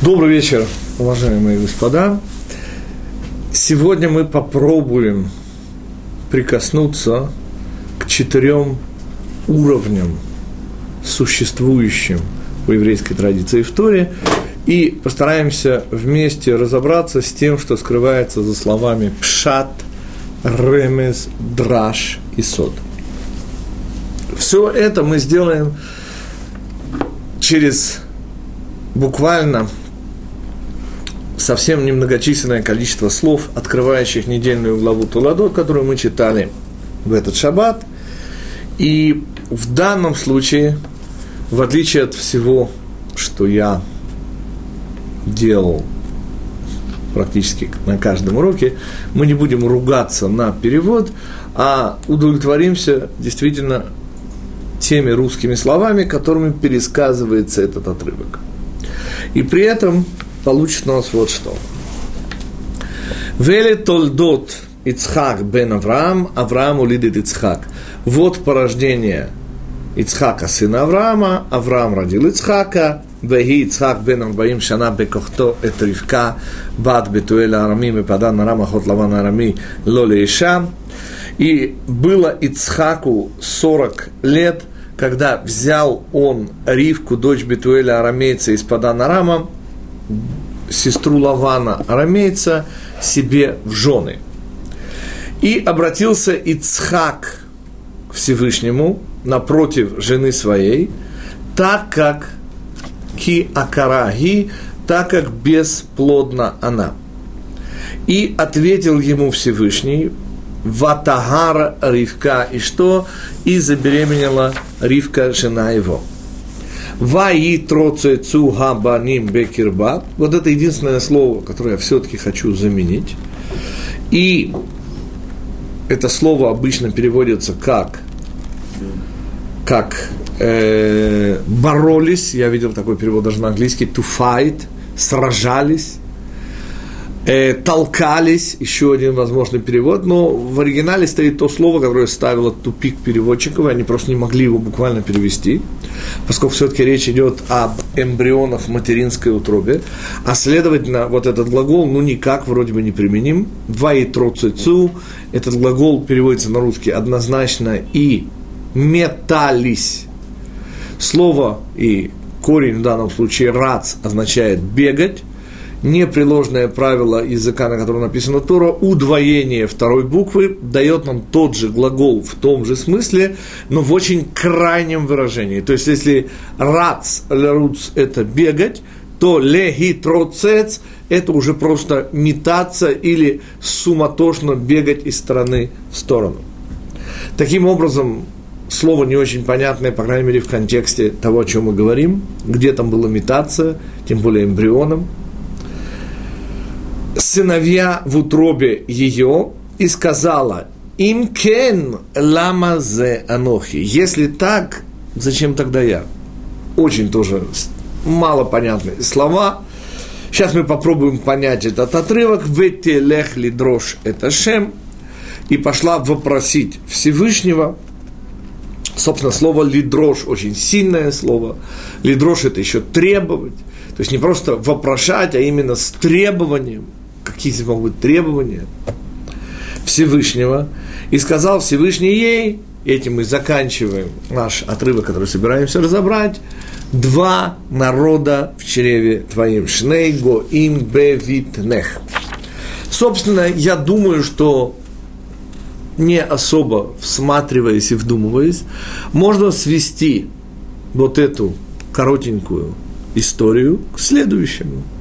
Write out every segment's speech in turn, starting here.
Добрый вечер, уважаемые господа. Сегодня мы попробуем прикоснуться к четырем уровням, существующим в еврейской традиции в Торе, и постараемся вместе разобраться с тем, что скрывается за словами «пшат», «ремез», «драш» и «сод». Все это мы сделаем через буквально совсем немногочисленное количество слов, открывающих недельную главу Туладот, которую мы читали в этот шаббат. И в данном случае, в отличие от всего, что я делал практически на каждом уроке, мы не будем ругаться на перевод, а удовлетворимся действительно теми русскими словами, которыми пересказывается этот отрывок. И при этом получится у нас вот что. Веле толдот Ицхак бен Авраам, Авраам улидит Ицхак. Вот порождение Ицхака, сына Авраама, Авраам родил Ицхака, Веги Ицхак бен Арбаим Шана бекохто эт Ривка, бат Бетуэля Арами, Мепадан Арама Хот Лаван Арами, Лоле Иша. И было Ицхаку 40 лет, когда взял он Ривку, дочь Бетуэля Арамейца из Падан Арама, сестру Лавана Арамейца, себе в жены. И обратился Ицхак к Всевышнему напротив жены своей, так как ки акараги, так как бесплодна она. И ответил ему Всевышний, Ватагара Ривка, и что? И забеременела Ривка, жена его. Ваи троцецу габаним бекирба. Вот это единственное слово, которое я все-таки хочу заменить. И это слово обычно переводится как, как э, боролись, я видел такой перевод даже на английский, to fight, сражались, э, толкались, еще один возможный перевод, но в оригинале стоит то слово, которое ставило тупик переводчиков, и они просто не могли его буквально перевести, поскольку все-таки речь идет об эмбрионах в материнской утробе, а следовательно, вот этот глагол, ну, никак вроде бы не применим. Ваитроцицу, этот глагол переводится на русский однозначно и метались. Слово и корень в данном случае рац означает бегать, непреложное правило языка, на котором написано Тора, удвоение второй буквы дает нам тот же глагол в том же смысле, но в очень крайнем выражении. То есть, если рац, леруц – это бегать, то легитроцец – это уже просто метаться или суматошно бегать из стороны в сторону. Таким образом, слово не очень понятное, по крайней мере, в контексте того, о чем мы говорим, где там было метаться, тем более эмбрионом – сыновья в утробе ее и сказала, им кен лама анохи. Если так, зачем тогда я? Очень тоже мало понятные слова. Сейчас мы попробуем понять этот отрывок. Ветте лех ли дрожь это шем. И пошла вопросить Всевышнего. Собственно, слово лидрош очень сильное слово. Лидрош это еще требовать. То есть не просто вопрошать, а именно с требованием – какие здесь могут быть требования Всевышнего, и сказал Всевышний ей, этим мы заканчиваем наш отрывок, который собираемся разобрать, два народа в чреве твоим, шней го им бевитнех. Собственно, я думаю, что не особо всматриваясь и вдумываясь, можно свести вот эту коротенькую историю к следующему –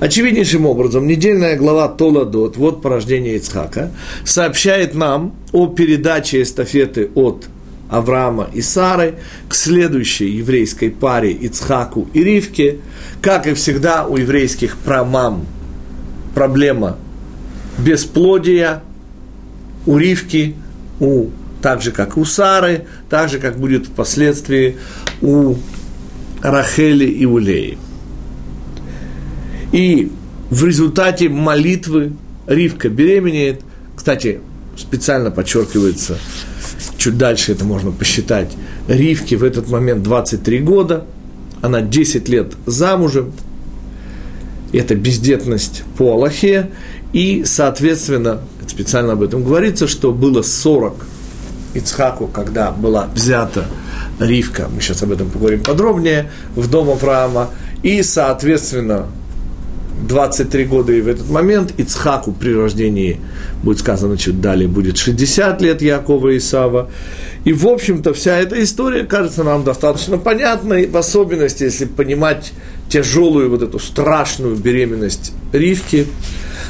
Очевиднейшим образом, недельная глава Толадот, вот порождение Ицхака, сообщает нам о передаче эстафеты от Авраама и Сары к следующей еврейской паре Ицхаку и Ривке. Как и всегда у еврейских прамам проблема бесплодия у Ривки, у, так же, как у Сары, так же, как будет впоследствии у Рахели и Улеи. И в результате молитвы Ривка беременеет. Кстати, специально подчеркивается, чуть дальше это можно посчитать, Ривке в этот момент 23 года, она 10 лет замужем, это бездетность по Аллахе, и, соответственно, специально об этом говорится, что было 40 Ицхаку, когда была взята Ривка, мы сейчас об этом поговорим подробнее, в дом Авраама, и, соответственно, 23 года и в этот момент Ицхаку при рождении, будет сказано чуть далее, будет 60 лет Якова и Исава. И, в общем-то, вся эта история кажется нам достаточно понятной, в особенности, если понимать тяжелую вот эту страшную беременность Ривки,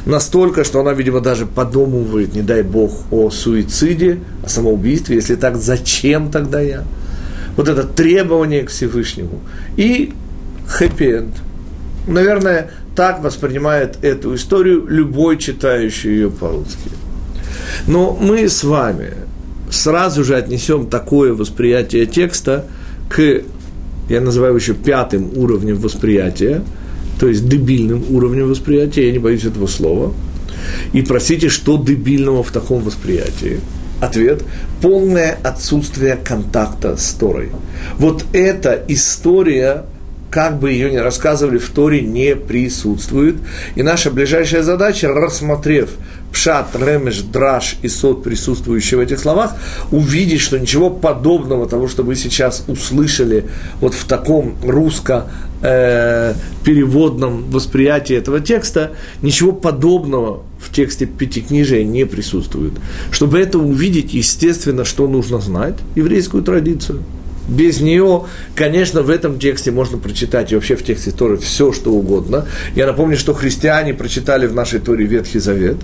настолько, что она, видимо, даже подумывает, не дай бог, о суициде, о самоубийстве. Если так, зачем тогда я? Вот это требование к Всевышнему. И хэппи-энд. Наверное, так воспринимает эту историю любой читающий ее по-русски. Но мы с вами сразу же отнесем такое восприятие текста к, я называю еще пятым уровнем восприятия, то есть дебильным уровнем восприятия, я не боюсь этого слова. И простите, что дебильного в таком восприятии? Ответ – полное отсутствие контакта с Торой. Вот эта история как бы ее ни рассказывали, в Торе не присутствует. И наша ближайшая задача, рассмотрев пшат, ремеш, драш и сот, присутствующие в этих словах, увидеть, что ничего подобного того, что вы сейчас услышали вот в таком русско э, переводном восприятии этого текста, ничего подобного в тексте Пятикнижия не присутствует. Чтобы это увидеть, естественно, что нужно знать? Еврейскую традицию – без нее, конечно, в этом тексте можно прочитать, и вообще в тексте Торы все, что угодно. Я напомню, что христиане прочитали в нашей Торе Ветхий Завет.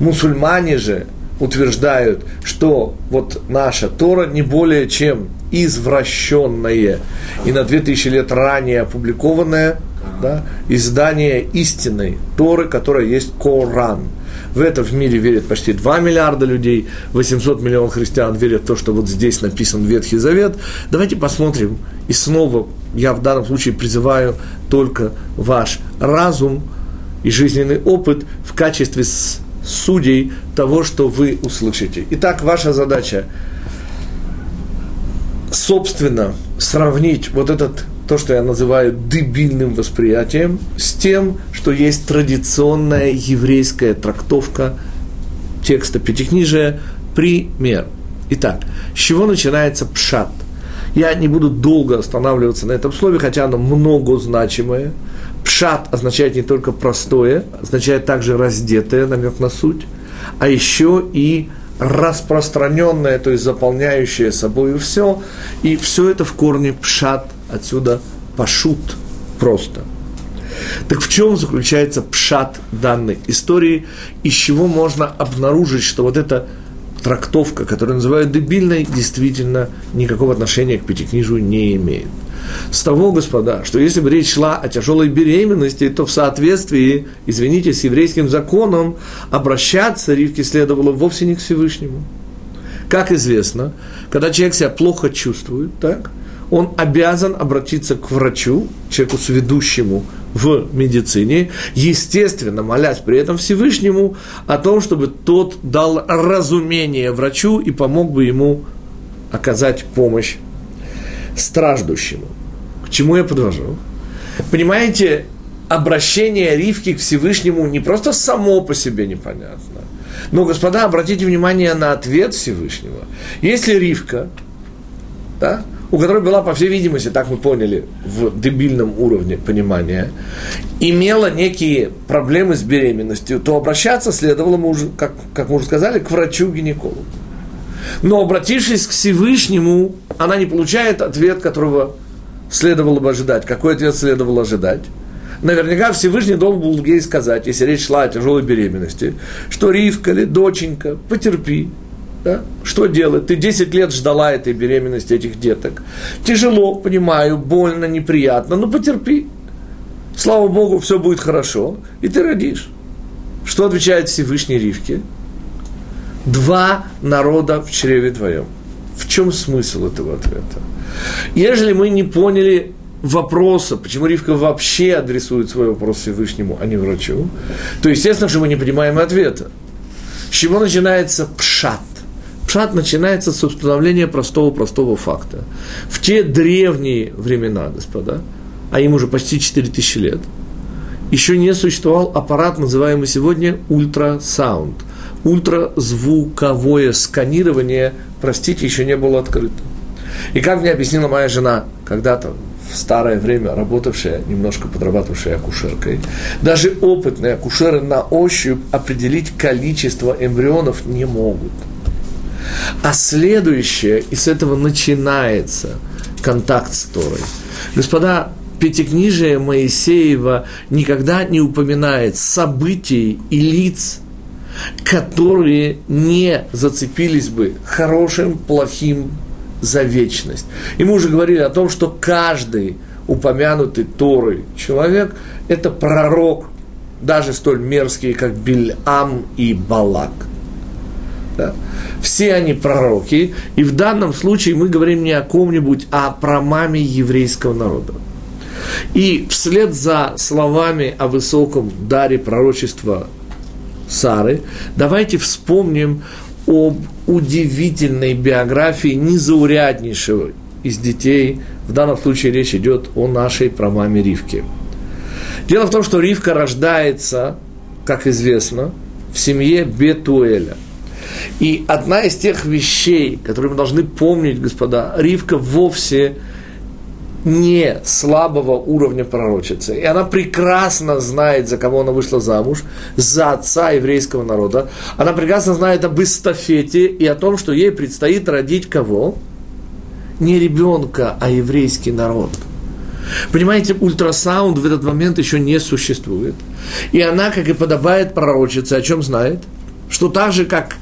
Мусульмане же утверждают, что вот наша Тора не более чем извращенное и на 2000 лет ранее опубликованное да, издание истинной Торы, которая есть Коран – в это в мире верят почти 2 миллиарда людей, 800 миллионов христиан верят в то, что вот здесь написан Ветхий Завет. Давайте посмотрим. И снова я в данном случае призываю только ваш разум и жизненный опыт в качестве судей того, что вы услышите. Итак, ваша задача собственно сравнить вот этот то, что я называю дебильным восприятием, с тем, что есть традиционная еврейская трактовка текста Пятикнижия. Пример. Итак, с чего начинается пшат? Я не буду долго останавливаться на этом слове, хотя оно многозначимое. Пшат означает не только простое, означает также раздетое, намек на суть, а еще и распространенное, то есть заполняющее собой все. И все это в корне пшат – Отсюда пашут просто. Так в чем заключается пшат данной истории, из чего можно обнаружить, что вот эта трактовка, которую называют дебильной, действительно никакого отношения к пятикнижию не имеет. С того, господа, что если бы речь шла о тяжелой беременности, то в соответствии, извините, с еврейским законом обращаться Ривке следовало вовсе не к Всевышнему. Как известно, когда человек себя плохо чувствует, так, он обязан обратиться к врачу, человеку сведущему в медицине, естественно, молясь при этом Всевышнему о том, чтобы тот дал разумение врачу и помог бы ему оказать помощь страждущему. К чему я подвожу? Понимаете, обращение Ривки к Всевышнему не просто само по себе непонятно. Но, господа, обратите внимание на ответ Всевышнего. Если Ривка да, у которой была, по всей видимости, так мы поняли, в дебильном уровне понимания, имела некие проблемы с беременностью, то обращаться следовало, мы уже, как, как мы уже сказали, к врачу-гинекологу. Но обратившись к Всевышнему, она не получает ответ, которого следовало бы ожидать. Какой ответ следовало ожидать? Наверняка Всевышний должен был ей сказать, если речь шла о тяжелой беременности, что Ривка или доченька, потерпи, да? Что делать? Ты 10 лет ждала этой беременности, этих деток. Тяжело, понимаю, больно, неприятно, но потерпи. Слава Богу, все будет хорошо, и ты родишь. Что отвечает Всевышний Ривке? Два народа в чреве твоем. В чем смысл этого ответа? Ежели мы не поняли вопроса, почему Ривка вообще адресует свой вопрос Всевышнему, а не врачу, то естественно, что мы не понимаем ответа. С чего начинается пшат? Пшат начинается с установления простого-простого факта. В те древние времена, господа, а им уже почти 4000 лет, еще не существовал аппарат, называемый сегодня ультрасаунд. Ультразвуковое сканирование, простите, еще не было открыто. И как мне объяснила моя жена, когда-то в старое время работавшая, немножко подрабатывавшая акушеркой, даже опытные акушеры на ощупь определить количество эмбрионов не могут. А следующее, и с этого начинается контакт с Торой. Господа, Пятикнижие Моисеева никогда не упоминает событий и лиц, которые не зацепились бы хорошим, плохим за вечность. И мы уже говорили о том, что каждый упомянутый Торой человек – это пророк, даже столь мерзкий, как Бильам и Балак. Да? Все они пророки, и в данном случае мы говорим не о ком-нибудь, а о промаме еврейского народа. И вслед за словами о высоком даре пророчества Сары, давайте вспомним об удивительной биографии незауряднейшего из детей. В данном случае речь идет о нашей промаме Ривке. Дело в том, что Ривка рождается, как известно, в семье Бетуэля. И одна из тех вещей, которые мы должны помнить, господа, Ривка вовсе не слабого уровня пророчицы. И она прекрасно знает, за кого она вышла замуж, за отца еврейского народа. Она прекрасно знает об эстафете и о том, что ей предстоит родить кого? Не ребенка, а еврейский народ. Понимаете, ультрасаунд в этот момент еще не существует. И она, как и подобает пророчице, о чем знает? Что так же, как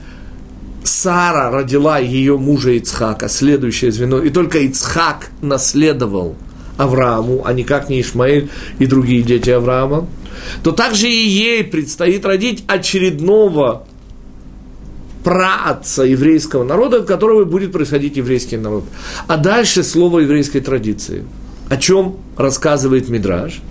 Сара родила ее мужа Ицхака, следующее звено, и только Ицхак наследовал Аврааму, а никак не Ишмаэль и другие дети Авраама, то также и ей предстоит родить очередного праотца еврейского народа, от которого будет происходить еврейский народ. А дальше слово еврейской традиции. О чем рассказывает Мидраж?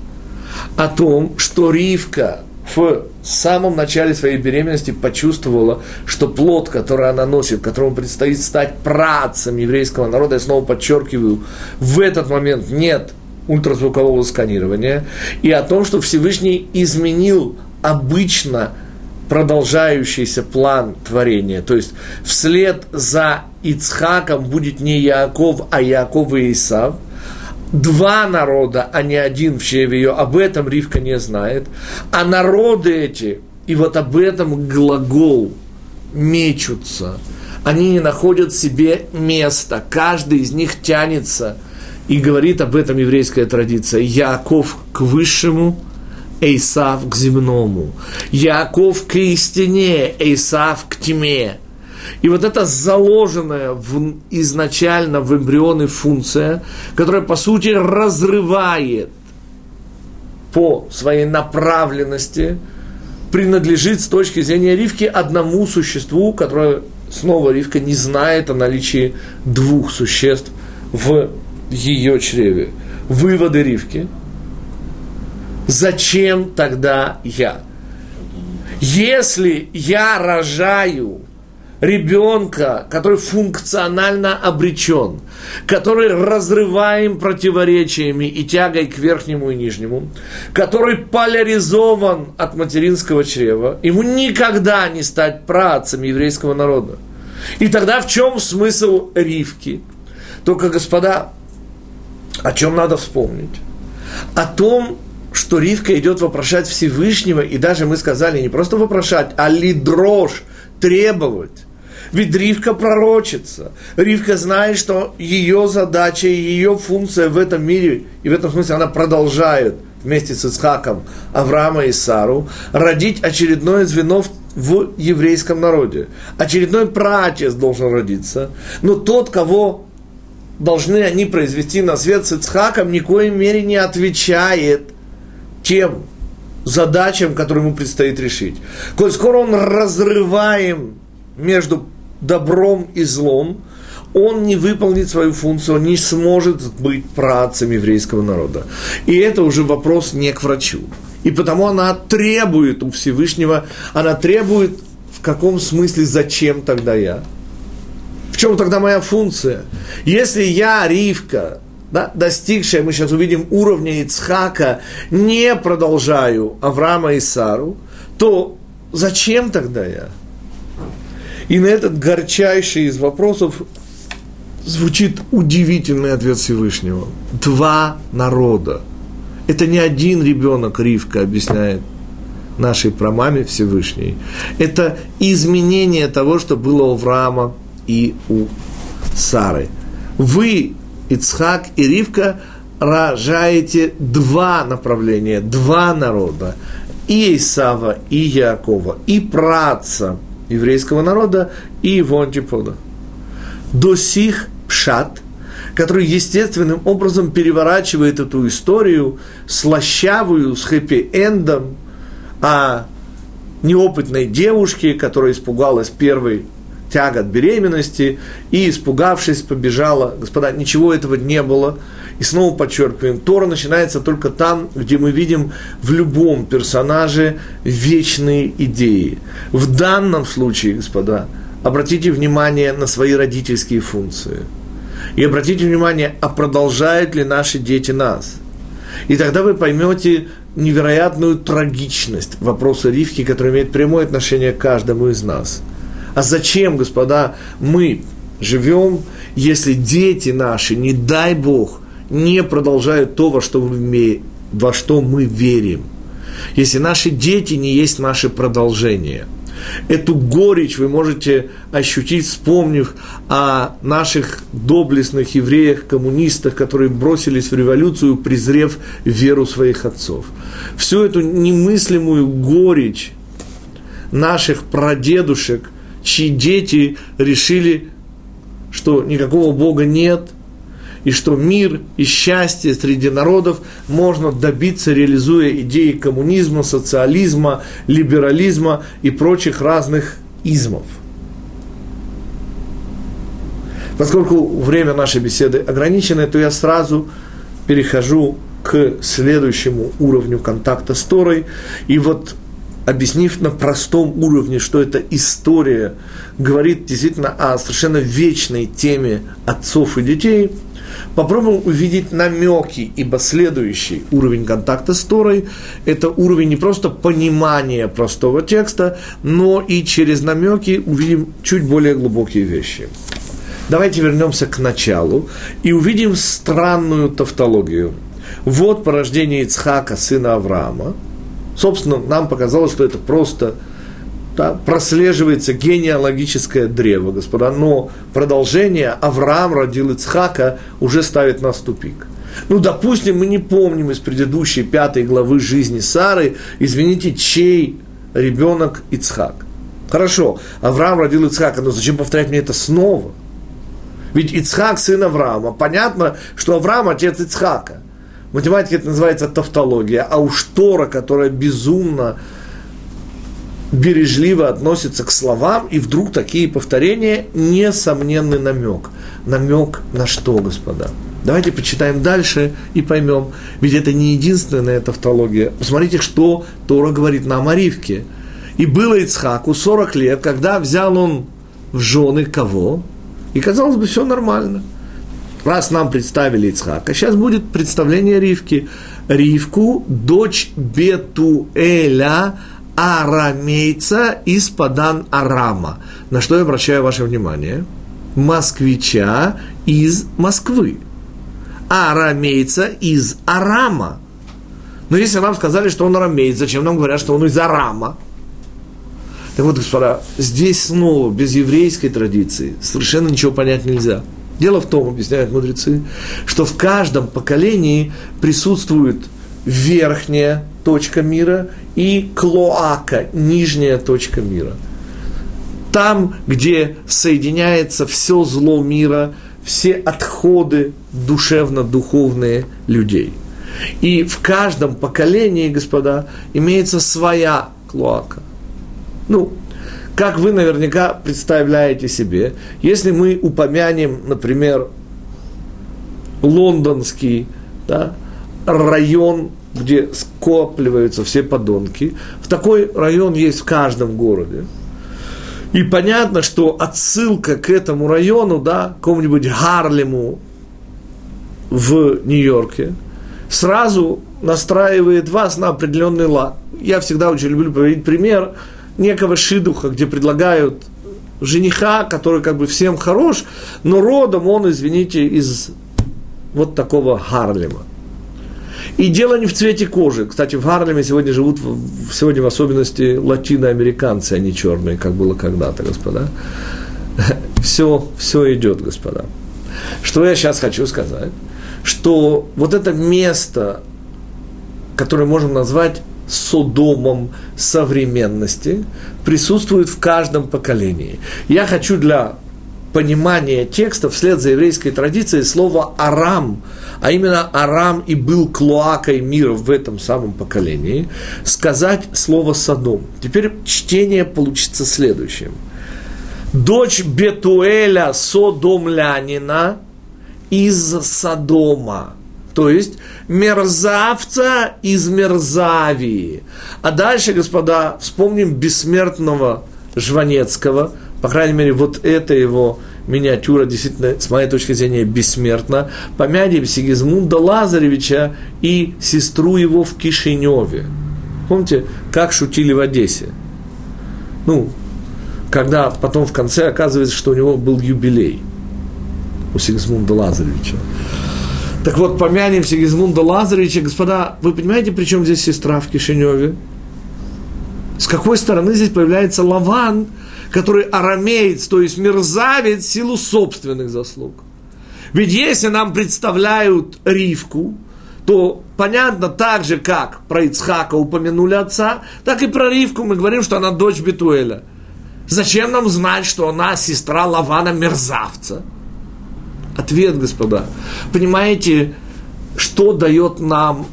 О том, что Ривка в самом начале своей беременности почувствовала, что плод, который она носит, которому предстоит стать працем еврейского народа, я снова подчеркиваю, в этот момент нет ультразвукового сканирования, и о том, что Всевышний изменил обычно продолжающийся план творения. То есть вслед за Ицхаком будет не Яаков, а Яаков и Исав – два народа, а не один в ее, об этом Ривка не знает. А народы эти, и вот об этом глагол мечутся. Они не находят себе места. Каждый из них тянется и говорит об этом еврейская традиция. Яков к высшему, Эйсав к земному. Яков к истине, Эйсав к тьме. И вот эта заложенная в, изначально в эмбрионы функция, которая, по сути, разрывает по своей направленности, принадлежит с точки зрения Ривки одному существу, которое снова Ривка не знает о наличии двух существ в ее чреве. Выводы Ривки. Зачем тогда я? Если я рожаю ребенка, который функционально обречен, который разрываем противоречиями и тягой к верхнему и нижнему, который поляризован от материнского чрева, ему никогда не стать працем еврейского народа. И тогда в чем смысл Ривки? Только, господа, о чем надо вспомнить? О том, что Ривка идет вопрошать Всевышнего, и даже мы сказали не просто вопрошать, а лидрош, требовать. Ведь Ривка пророчится. Ривка знает, что ее задача и ее функция в этом мире, и в этом смысле она продолжает вместе с Ицхаком Авраама и Сару, родить очередное звено в, в еврейском народе. Очередной праотец должен родиться. Но тот, кого должны они произвести на свет с Ицхаком, ни в коей мере не отвечает тем задачам, которые ему предстоит решить. Коль скоро он разрываем между добром и злом, он не выполнит свою функцию, он не сможет быть працем еврейского народа. И это уже вопрос не к врачу. И потому она требует у Всевышнего, она требует в каком смысле, зачем тогда я? В чем тогда моя функция? Если я, Ривка, да, достигшая, мы сейчас увидим, уровня Ицхака, не продолжаю Авраама и Сару, то зачем тогда я? И на этот горчайший из вопросов звучит удивительный ответ Всевышнего. Два народа. Это не один ребенок, Ривка объясняет нашей прамаме Всевышней. Это изменение того, что было у Авраама и у Сары. Вы, Ицхак и Ривка, рожаете два направления, два народа. И Исава, и Якова, и праца еврейского народа, и его антипода. До сих пшат, который естественным образом переворачивает эту историю, слащавую, с хэппи-эндом, о неопытной девушке, которая испугалась первой тягот беременности и, испугавшись, побежала. Господа, ничего этого не было. И снова подчеркиваем, Тора начинается только там, где мы видим в любом персонаже вечные идеи. В данном случае, господа, обратите внимание на свои родительские функции. И обратите внимание, а продолжают ли наши дети нас. И тогда вы поймете невероятную трагичность вопроса Ривки, который имеет прямое отношение к каждому из нас – а зачем, господа, мы живем, если дети наши, не дай Бог, не продолжают то, во что мы, во что мы верим? Если наши дети не есть наше продолжение – Эту горечь вы можете ощутить, вспомнив о наших доблестных евреях, коммунистах, которые бросились в революцию, презрев веру своих отцов. Всю эту немыслимую горечь наших прадедушек – чьи дети решили, что никакого Бога нет, и что мир и счастье среди народов можно добиться, реализуя идеи коммунизма, социализма, либерализма и прочих разных измов. Поскольку время нашей беседы ограничено, то я сразу перехожу к следующему уровню контакта с Торой. И вот объяснив на простом уровне, что эта история говорит действительно о совершенно вечной теме отцов и детей, попробуем увидеть намеки, ибо следующий уровень контакта с Торой – это уровень не просто понимания простого текста, но и через намеки увидим чуть более глубокие вещи. Давайте вернемся к началу и увидим странную тавтологию. Вот порождение Ицхака, сына Авраама – Собственно, нам показалось, что это просто да, прослеживается генеалогическое древо, господа, но продолжение Авраам родил Ицхака уже ставит нас в тупик. Ну, допустим, мы не помним из предыдущей пятой главы жизни Сары, извините, чей ребенок Ицхак. Хорошо, Авраам родил Ицхака, но зачем повторять мне это снова? Ведь Ицхак сын Авраама. Понятно, что Авраам отец Ицхака. В математике это называется тавтология, а уж Тора, которая безумно бережливо относится к словам, и вдруг такие повторения – несомненный намек. Намек на что, господа? Давайте почитаем дальше и поймем. Ведь это не единственная тавтология. Посмотрите, что Тора говорит нам о. И было Ицхаку 40 лет, когда взял он в жены кого? И казалось бы, все нормально – раз нам представили Ицхака, сейчас будет представление Ривки. Ривку, дочь Бетуэля, арамейца из Падан Арама. На что я обращаю ваше внимание? Москвича из Москвы. Арамейца из Арама. Но если нам сказали, что он арамеец, зачем нам говорят, что он из Арама? Так вот, господа, здесь снова, без еврейской традиции, совершенно ничего понять нельзя – Дело в том, объясняют мудрецы, что в каждом поколении присутствует верхняя точка мира и клоака, нижняя точка мира. Там, где соединяется все зло мира, все отходы душевно-духовные людей. И в каждом поколении, господа, имеется своя клоака. Ну, как вы наверняка представляете себе, если мы упомянем, например, лондонский да, район, где скопливаются все подонки, в такой район есть в каждом городе. И понятно, что отсылка к этому району, да, к какому-нибудь Гарлему в Нью-Йорке, сразу настраивает вас на определенный лад. Я всегда очень люблю приводить пример некого шидуха, где предлагают жениха, который как бы всем хорош, но родом он, извините, из вот такого Харлема. И дело не в цвете кожи. Кстати, в Харлеме сегодня живут, сегодня в особенности латиноамериканцы, а не черные, как было когда-то, господа. Все, все идет, господа. Что я сейчас хочу сказать? Что вот это место, которое можем назвать Содомом современности, присутствует в каждом поколении. Я хочу для понимания текста вслед за еврейской традицией слово «арам», а именно «арам» и был клоакой мира в этом самом поколении, сказать слово «содом». Теперь чтение получится следующим. Дочь Бетуэля Содомлянина из Содома – то есть мерзавца из Мерзавии. А дальше, господа, вспомним бессмертного Жванецкого, по крайней мере, вот эта его миниатюра действительно, с моей точки зрения, бессмертна. Помянем Сигизмунда Лазаревича и сестру его в Кишиневе. Помните, как шутили в Одессе? Ну, когда потом в конце оказывается, что у него был юбилей у Сигизмунда Лазаревича. Так вот, помянем Сигизмунда Лазаревича. Господа, вы понимаете, при чем здесь сестра в Кишиневе? С какой стороны здесь появляется Лаван, который арамеец, то есть мерзавец в силу собственных заслуг? Ведь если нам представляют Ривку, то понятно так же, как про Ицхака упомянули отца, так и про Ривку мы говорим, что она дочь Бетуэля. Зачем нам знать, что она сестра Лавана мерзавца? Ответ, господа. Понимаете, что дает нам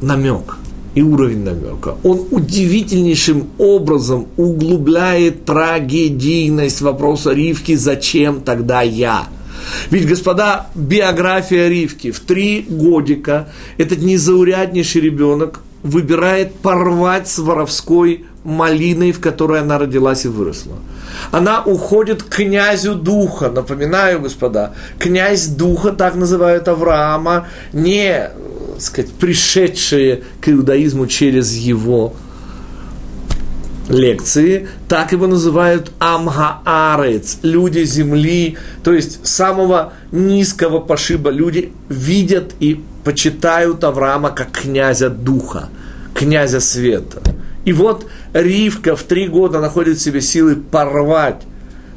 намек и уровень намека? Он удивительнейшим образом углубляет трагедийность вопроса Ривки «Зачем тогда я?» Ведь, господа, биография Ривки в три годика этот незауряднейший ребенок выбирает порвать с воровской малиной, в которой она родилась и выросла. Она уходит к князю духа. Напоминаю, господа, князь духа, так называют Авраама, не сказать, пришедшие к иудаизму через его лекции, так его называют Амгаарец, люди земли, то есть самого низкого пошиба. Люди видят и почитают Авраама как князя духа, князя света. И вот Ривка в три года находит в себе силы порвать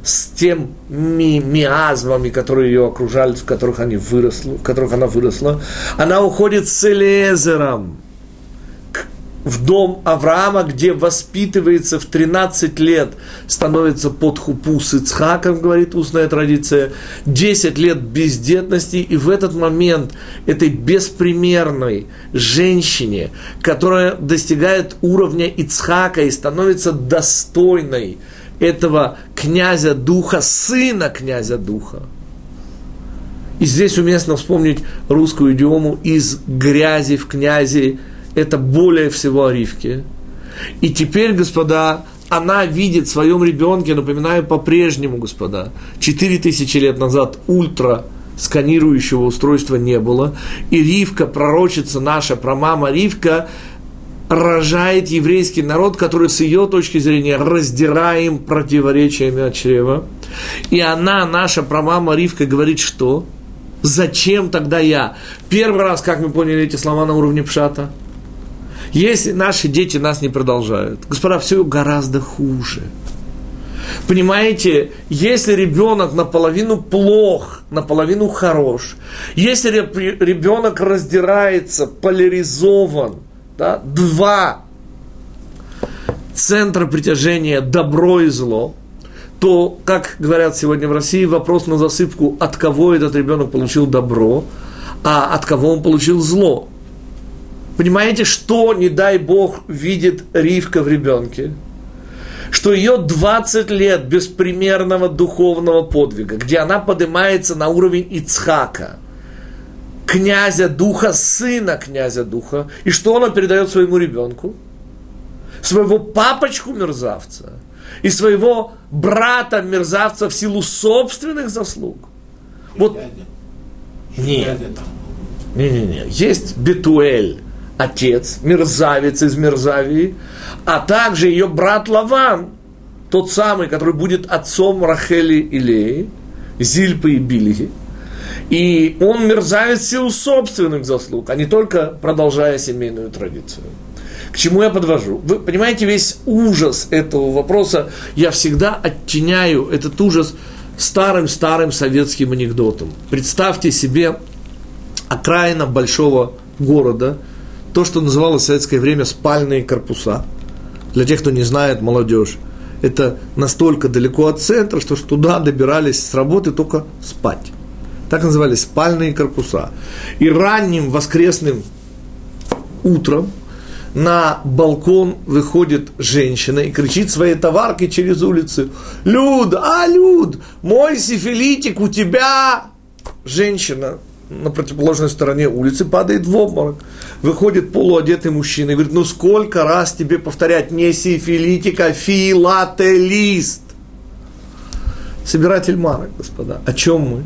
с тем ми миазмами, которые ее окружали, в которых, они выросли, в которых она выросла. Она уходит с Элезером – в дом Авраама, где воспитывается в 13 лет, становится под хупу с Ицхаком, говорит устная традиция, 10 лет бездетности, и в этот момент этой беспримерной женщине, которая достигает уровня Ицхака и становится достойной этого князя духа, сына князя духа. И здесь уместно вспомнить русскую идиому из грязи в князи, это более всего о Ривке. И теперь, господа, она видит в своем ребенке, напоминаю, по-прежнему, господа, 4000 лет назад ультра сканирующего устройства не было, и Ривка, пророчица наша, промама Ривка, рожает еврейский народ, который с ее точки зрения раздираем противоречиями от чрева. И она, наша промама Ривка, говорит, что? Зачем тогда я? Первый раз, как мы поняли эти слова на уровне пшата – если наши дети нас не продолжают, господа, все гораздо хуже. Понимаете, если ребенок наполовину плох, наполовину хорош, если ребенок раздирается, поляризован, да, два центра притяжения добро и зло, то, как говорят сегодня в России, вопрос на засыпку, от кого этот ребенок получил добро, а от кого он получил зло. Понимаете, что, не дай Бог, видит Ривка в ребенке? Что ее 20 лет беспримерного духовного подвига, где она поднимается на уровень Ицхака, князя духа, сына князя духа, и что она передает своему ребенку? Своего папочку мерзавца и своего брата мерзавца в силу собственных заслуг. Вот. Нет. Не-не-не. Есть Бетуэль, отец, мерзавец из Мерзавии, а также ее брат Лаван, тот самый, который будет отцом Рахели и Леи, Зильпы и Билихи. И он мерзавец силу собственных заслуг, а не только продолжая семейную традицию. К чему я подвожу? Вы понимаете весь ужас этого вопроса? Я всегда оттеняю этот ужас старым-старым советским анекдотом. Представьте себе окраина большого города, то, что называлось в советское время спальные корпуса. Для тех, кто не знает, молодежь. Это настолько далеко от центра, что туда добирались с работы только спать. Так назывались спальные корпуса. И ранним воскресным утром на балкон выходит женщина и кричит своей товарке через улицу, «Люд, а, Люд, мой сифилитик у тебя!» Женщина на противоположной стороне улицы падает в обморок. Выходит полуодетый мужчина и говорит, ну сколько раз тебе повторять, не сифилитик, а филателист. Собиратель марок, господа. О чем мы?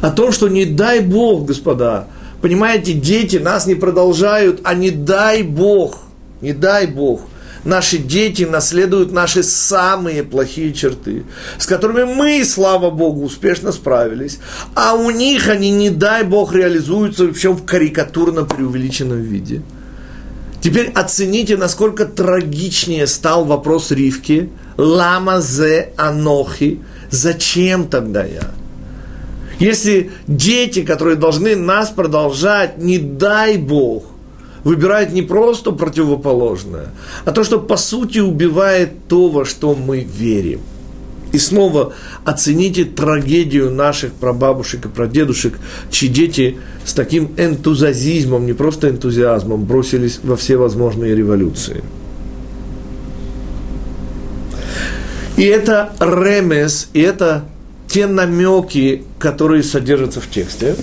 О том, что не дай Бог, господа, Понимаете, дети нас не продолжают, а не дай Бог, не дай Бог, наши дети наследуют наши самые плохие черты, с которыми мы, слава Богу, успешно справились, а у них они, не дай Бог, реализуются, причем в карикатурно преувеличенном виде. Теперь оцените, насколько трагичнее стал вопрос Ривки. Лама зе анохи. Зачем тогда я? Если дети, которые должны нас продолжать, не дай Бог, выбирают не просто противоположное, а то, что по сути убивает то, во что мы верим. И снова оцените трагедию наших прабабушек и прадедушек, чьи дети с таким энтузиазмом, не просто энтузиазмом, бросились во все возможные революции. И это ремес, и это те намеки, которые содержатся в тексте,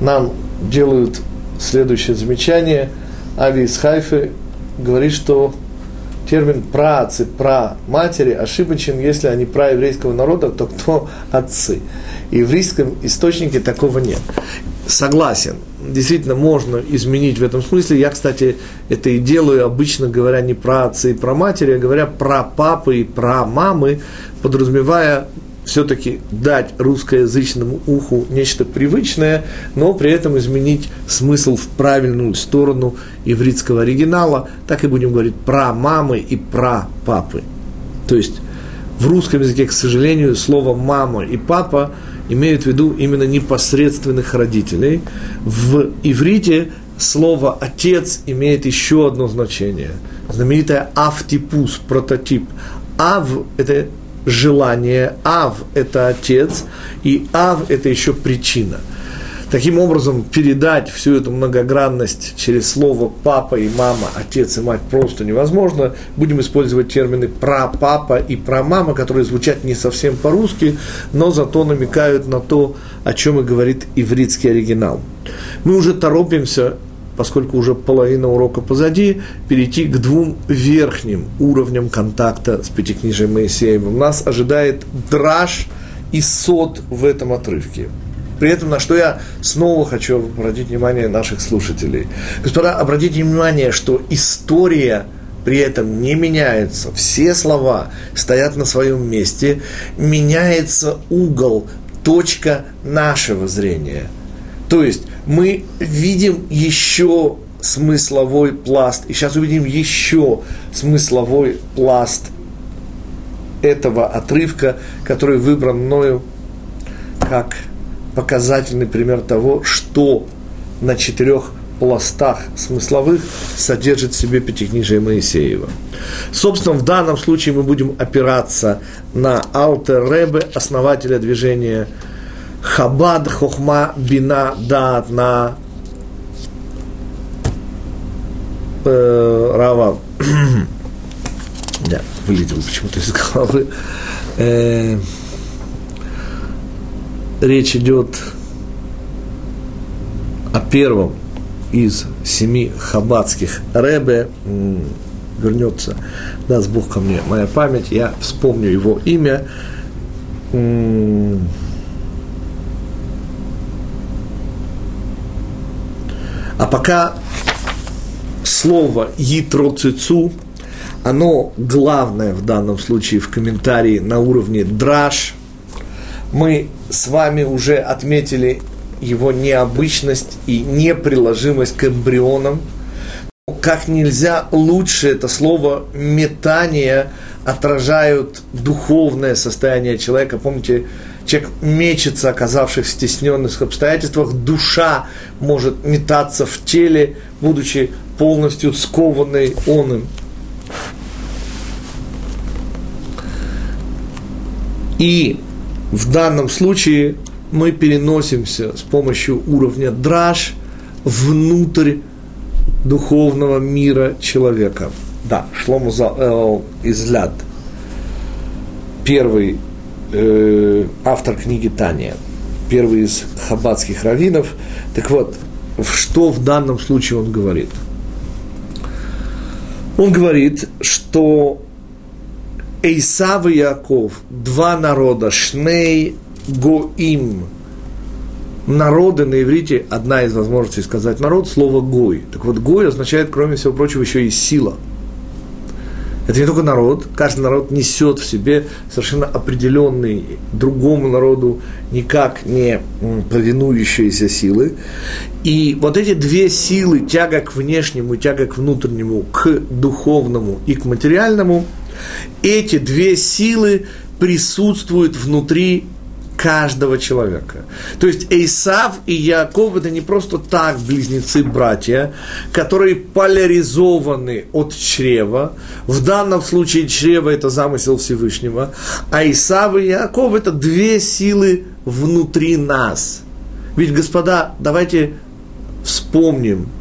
нам делают следующее замечание. Ави из Хайфы говорит, что термин праотцы, пра матери ошибочен, если они пра еврейского народа, то кто отцы? И в еврейском источнике такого нет. Согласен, действительно можно изменить в этом смысле. Я, кстати, это и делаю, обычно говоря не про отцы и про матери, а говоря про папы и про мамы, подразумевая все-таки дать русскоязычному уху нечто привычное, но при этом изменить смысл в правильную сторону ивритского оригинала, так и будем говорить про мамы и про папы. То есть в русском языке, к сожалению, слово мама и папа имеют в виду именно непосредственных родителей. В иврите слово «отец» имеет еще одно значение. Знаменитое «автипус», прототип. «Ав» – это желание, «ав» – это отец, и «ав» – это еще причина – Таким образом, передать всю эту многогранность через слово папа и мама, отец и мать просто невозможно. Будем использовать термины прапапа и прамама, которые звучат не совсем по-русски, но зато намекают на то, о чем и говорит ивритский оригинал. Мы уже торопимся поскольку уже половина урока позади, перейти к двум верхним уровням контакта с Пятикнижием Моисеевым. Нас ожидает драж и сот в этом отрывке. При этом, на что я снова хочу обратить внимание наших слушателей. Господа, обратите внимание, что история при этом не меняется. Все слова стоят на своем месте. Меняется угол, точка нашего зрения. То есть мы видим еще смысловой пласт. И сейчас увидим еще смысловой пласт этого отрывка, который выбран мною как показательный пример того, что на четырех пластах смысловых содержит в себе Пятикнижие Моисеева. Собственно, в данном случае мы будем опираться на Алтер Ребе, основателя движения Хабад, Хохма, Бина, Дат, на э, Рава. да, вылетел почему-то из головы. Э, речь идет о первом из семи хаббатских Ребе. Вернется, даст Бог ко мне моя память, я вспомню его имя. А пока слово «Итроцицу» оно главное в данном случае в комментарии на уровне драш Мы с вами уже отметили его необычность и неприложимость к эмбрионам. Как нельзя лучше это слово «метание» отражают духовное состояние человека. Помните, человек мечется, оказавшись в стесненных обстоятельствах, душа может метаться в теле, будучи полностью скованной он им. И в данном случае мы переносимся с помощью уровня драж внутрь духовного мира человека. Да, Шлому э, Изляд, первый э, автор книги Тания, первый из хаббатских раввинов. Так вот, что в данном случае он говорит? Он говорит, что Эйсав и Яков, два народа, Шней, Гоим, народы на иврите, одна из возможностей сказать народ, слово «гой». Так вот, «гой» означает, кроме всего прочего, еще и сила – это не только народ, каждый народ несет в себе совершенно определенный другому народу никак не повинующиеся силы. И вот эти две силы, тяга к внешнему, тяга к внутреннему, к духовному и к материальному, эти две силы присутствуют внутри каждого человека. То есть Эйсав и Яков – это не просто так близнецы-братья, которые поляризованы от чрева. В данном случае чрево – это замысел Всевышнего. А Исав и Яков – это две силы внутри нас. Ведь, господа, давайте вспомним –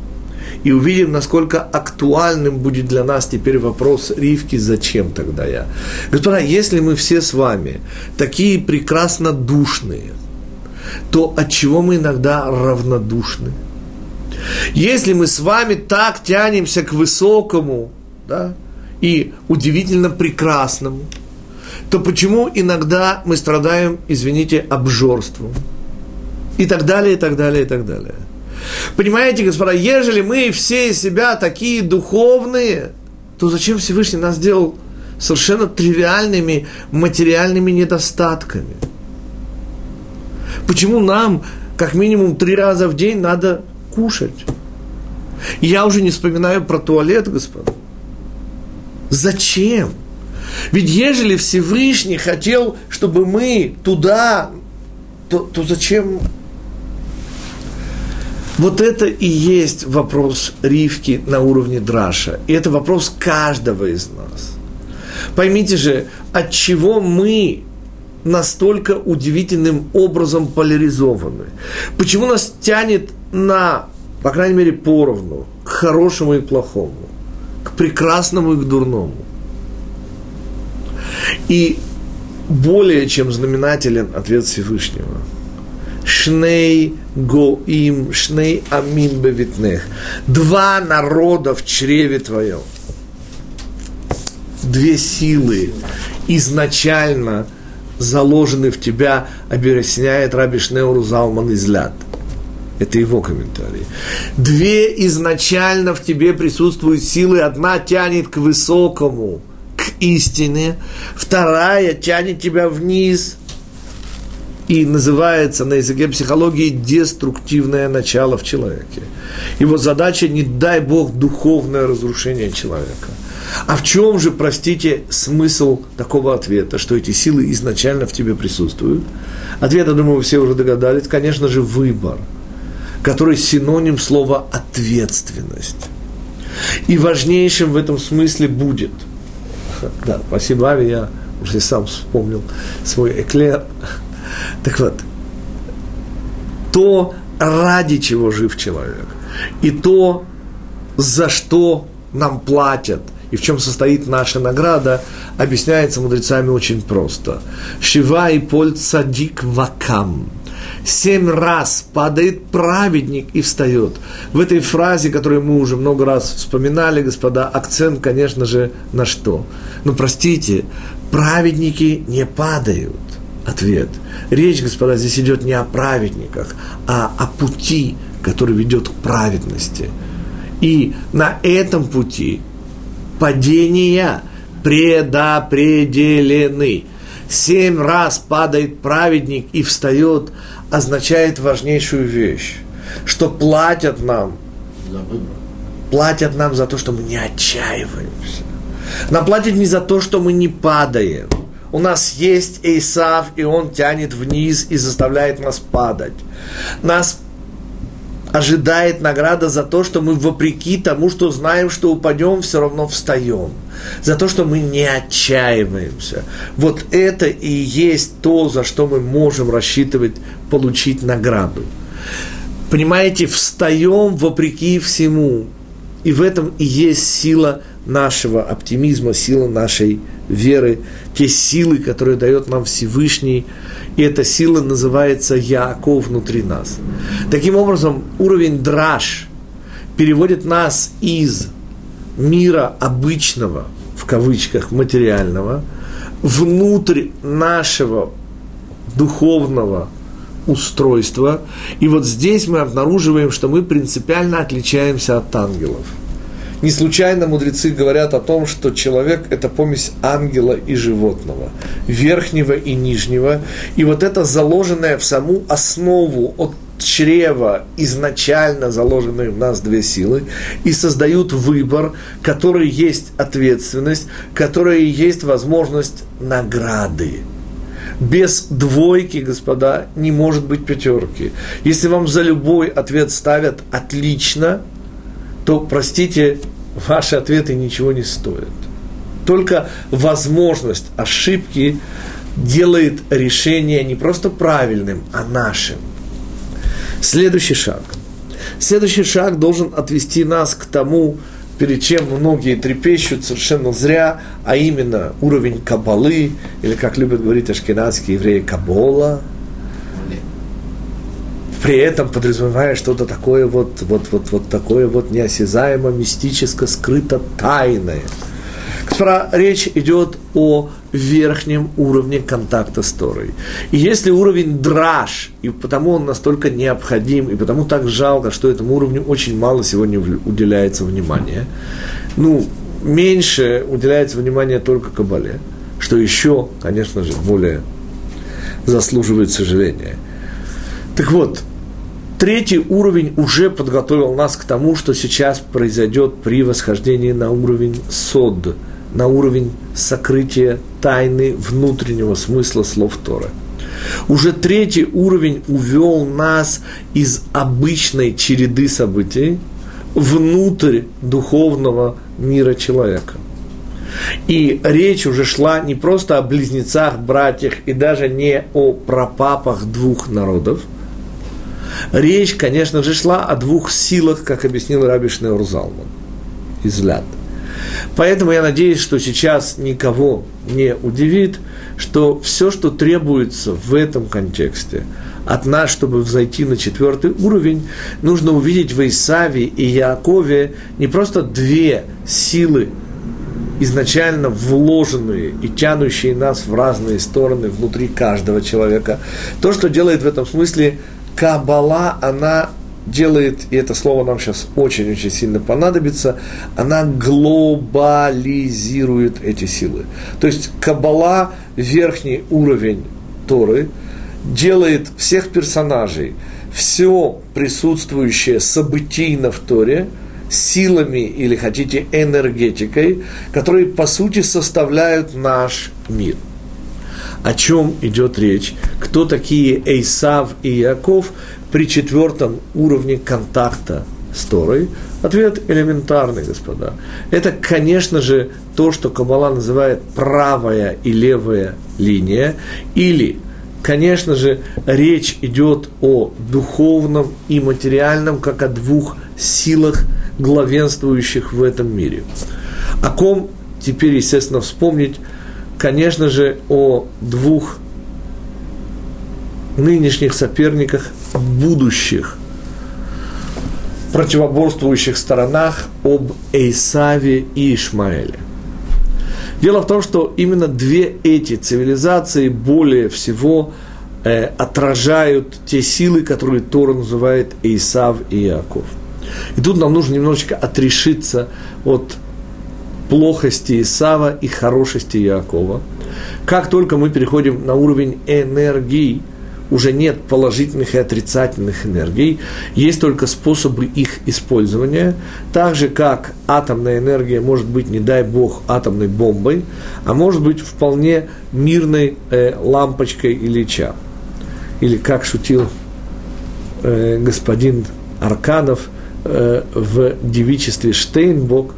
и увидим, насколько актуальным будет для нас теперь вопрос Ривки, зачем тогда я. Господа, если мы все с вами такие прекрасно душные, то от чего мы иногда равнодушны? Если мы с вами так тянемся к высокому да, и удивительно прекрасному, то почему иногда мы страдаем, извините, обжорством? И так далее, и так далее, и так далее. Понимаете, господа, ежели мы все из себя такие духовные, то зачем Всевышний нас сделал совершенно тривиальными материальными недостатками? Почему нам как минимум три раза в день надо кушать? Я уже не вспоминаю про туалет, господа. Зачем? Ведь ежели Всевышний хотел, чтобы мы туда, то, то зачем вот это и есть вопрос Ривки на уровне Драша. И это вопрос каждого из нас. Поймите же, от чего мы настолько удивительным образом поляризованы? Почему нас тянет на, по крайней мере, поровну, к хорошему и плохому, к прекрасному и к дурному? И более чем знаменателен ответ Всевышнего – Шней Гоим, Шней Амин Бевитнех. Два народа в чреве твоем. Две силы изначально заложены в тебя, объясняет Раби Шнеуру Залман Изляд. Это его комментарий. Две изначально в тебе присутствуют силы. Одна тянет к высокому, к истине. Вторая тянет тебя вниз – и называется на языке психологии деструктивное начало в человеке. Его задача, не дай Бог, духовное разрушение человека. А в чем же, простите, смысл такого ответа, что эти силы изначально в тебе присутствуют? Ответ, я думаю, вы все уже догадались, конечно же, выбор, который синоним слова ответственность. И важнейшим в этом смысле будет, да, спасибо, Ави, я уже сам вспомнил свой эклер, так вот, то, ради чего жив человек, и то, за что нам платят, и в чем состоит наша награда, объясняется мудрецами очень просто. Шива и поль цадик вакам. Семь раз падает праведник и встает. В этой фразе, которую мы уже много раз вспоминали, господа, акцент, конечно же, на что? Ну, простите, праведники не падают ответ. Речь, господа, здесь идет не о праведниках, а о пути, который ведет к праведности. И на этом пути падения предопределены. Семь раз падает праведник и встает, означает важнейшую вещь, что платят нам, платят нам за то, что мы не отчаиваемся. Нам платят не за то, что мы не падаем. У нас есть Эйсав, и он тянет вниз и заставляет нас падать. Нас ожидает награда за то, что мы вопреки тому, что знаем, что упадем, все равно встаем. За то, что мы не отчаиваемся. Вот это и есть то, за что мы можем рассчитывать получить награду. Понимаете, встаем вопреки всему. И в этом и есть сила нашего оптимизма, сила нашей веры, те силы, которые дает нам Всевышний – и эта сила называется Яаков внутри нас. Таким образом, уровень драж переводит нас из мира обычного, в кавычках, материального, внутрь нашего духовного устройства. И вот здесь мы обнаруживаем, что мы принципиально отличаемся от ангелов – не случайно мудрецы говорят о том, что человек – это помесь ангела и животного, верхнего и нижнего. И вот это заложенное в саму основу от чрева изначально заложенные в нас две силы и создают выбор, который есть ответственность, который есть возможность награды. Без двойки, господа, не может быть пятерки. Если вам за любой ответ ставят отлично, то, простите, ваши ответы ничего не стоят. Только возможность ошибки делает решение не просто правильным, а нашим. Следующий шаг. Следующий шаг должен отвести нас к тому, перед чем многие трепещут совершенно зря, а именно уровень кабалы, или, как любят говорить ашкенадские евреи, кабола – при этом подразумевая что-то такое вот, вот, вот, вот такое вот неосязаемо, мистическое, скрыто, тайное. Господа, речь идет о верхнем уровне контакта с Торой. И если уровень драж, и потому он настолько необходим, и потому так жалко, что этому уровню очень мало сегодня уделяется внимания, ну, меньше уделяется внимания только Кабале, что еще, конечно же, более заслуживает сожаления. Так вот, Третий уровень уже подготовил нас к тому, что сейчас произойдет при восхождении на уровень сод, на уровень сокрытия тайны внутреннего смысла слов Тора. Уже третий уровень увел нас из обычной череды событий внутрь духовного мира человека. И речь уже шла не просто о близнецах, братьях и даже не о прапапах двух народов – Речь, конечно же, шла о двух силах, как объяснил Раби Шнеур Залман из Ляд. Поэтому я надеюсь, что сейчас никого не удивит, что все, что требуется в этом контексте от нас, чтобы взойти на четвертый уровень, нужно увидеть в Исаве и Якове не просто две силы, изначально вложенные и тянущие нас в разные стороны внутри каждого человека. То, что делает в этом смысле Кабала, она делает, и это слово нам сейчас очень-очень сильно понадобится, она глобализирует эти силы. То есть Кабала, верхний уровень Торы, делает всех персонажей, все присутствующее событийно в Торе, силами или, хотите, энергетикой, которые, по сути, составляют наш мир – о чем идет речь, кто такие Эйсав и Яков при четвертом уровне контакта с Торой? Ответ элементарный, господа. Это, конечно же, то, что Каббала называет правая и левая линия, или, конечно же, речь идет о духовном и материальном, как о двух силах, главенствующих в этом мире. О ком теперь, естественно, вспомнить конечно же, о двух нынешних соперниках, будущих противоборствующих сторонах об Эйсаве и Ишмаэле. Дело в том, что именно две эти цивилизации более всего э, отражают те силы, которые Тора называет Исав и Иаков. И тут нам нужно немножечко отрешиться от плохости Исава и хорошести Иакова. Как только мы переходим на уровень энергии, уже нет положительных и отрицательных энергий, есть только способы их использования, так же как атомная энергия может быть, не дай бог, атомной бомбой, а может быть вполне мирной э, лампочкой Ильича. Или как шутил э, господин Арканов э, в девичестве Штейнбок,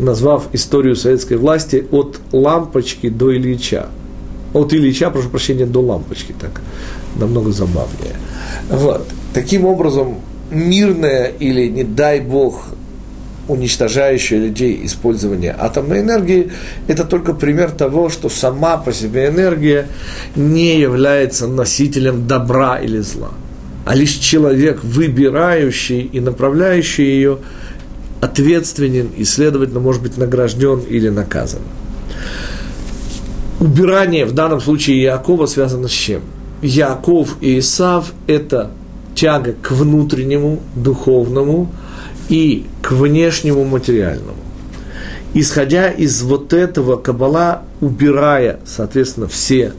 назвав историю советской власти от лампочки до Ильича – от Ильича, прошу прощения, до лампочки, так намного забавнее. Вот. Таким образом, мирное или, не дай бог, уничтожающее людей использование атомной энергии, это только пример того, что сама по себе энергия не является носителем добра или зла, а лишь человек, выбирающий и направляющий ее, ответственен и, следовательно, может быть награжден или наказан убирание в данном случае Якова связано с чем? Яков и Исав – это тяга к внутреннему, духовному и к внешнему материальному. Исходя из вот этого Кабала, убирая, соответственно, все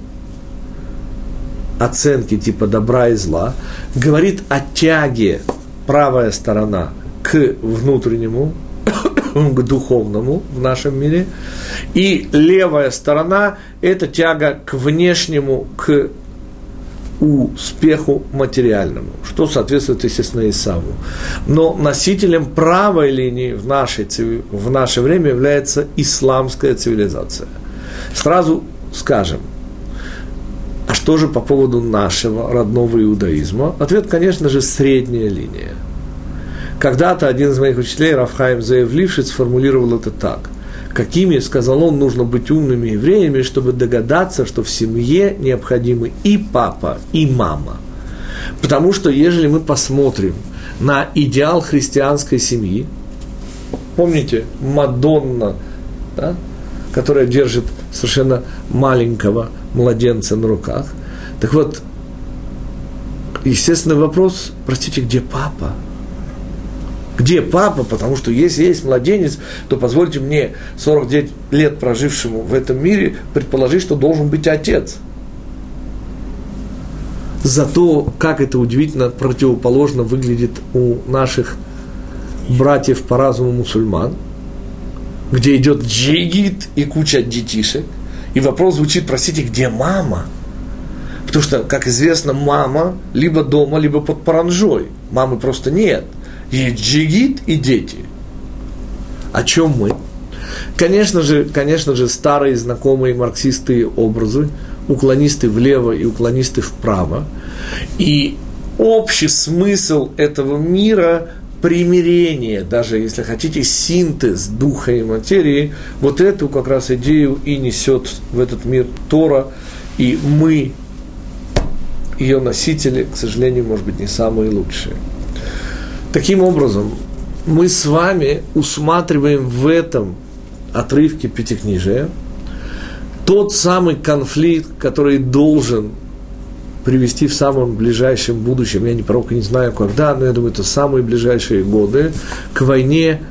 оценки типа добра и зла, говорит о тяге правая сторона к внутреннему, к духовному в нашем мире. И левая сторона – это тяга к внешнему, к успеху материальному, что соответствует, естественно, Исаву. Но носителем правой линии в, нашей, в наше время является исламская цивилизация. Сразу скажем, а что же по поводу нашего родного иудаизма? Ответ, конечно же, средняя линия – когда-то один из моих учителей, Рафхайм Заевлившиц, сформулировал это так. Какими, сказал он, нужно быть умными евреями, чтобы догадаться, что в семье необходимы и папа, и мама. Потому что, ежели мы посмотрим на идеал христианской семьи, помните, Мадонна, да, которая держит совершенно маленького младенца на руках. Так вот, естественный вопрос, простите, где папа? Где папа? Потому что если есть младенец, то позвольте мне, 49 лет прожившему в этом мире, предположить, что должен быть отец. Зато, как это удивительно противоположно выглядит у наших братьев по разуму мусульман, где идет джигит и куча детишек, и вопрос звучит, простите, где мама? Потому что, как известно, мама либо дома, либо под паранжой. Мамы просто нет – и джигит, и дети. О чем мы? Конечно же, конечно же, старые знакомые марксистые образы, уклонисты влево и уклонисты вправо. И общий смысл этого мира примирение, даже если хотите, синтез духа и материи, вот эту как раз идею и несет в этот мир Тора, и мы, ее носители, к сожалению, может быть, не самые лучшие. Таким образом, мы с вами усматриваем в этом отрывке Пятикнижия тот самый конфликт, который должен привести в самом ближайшем будущем, я не пророк не знаю когда, но я думаю, это самые ближайшие годы, к войне,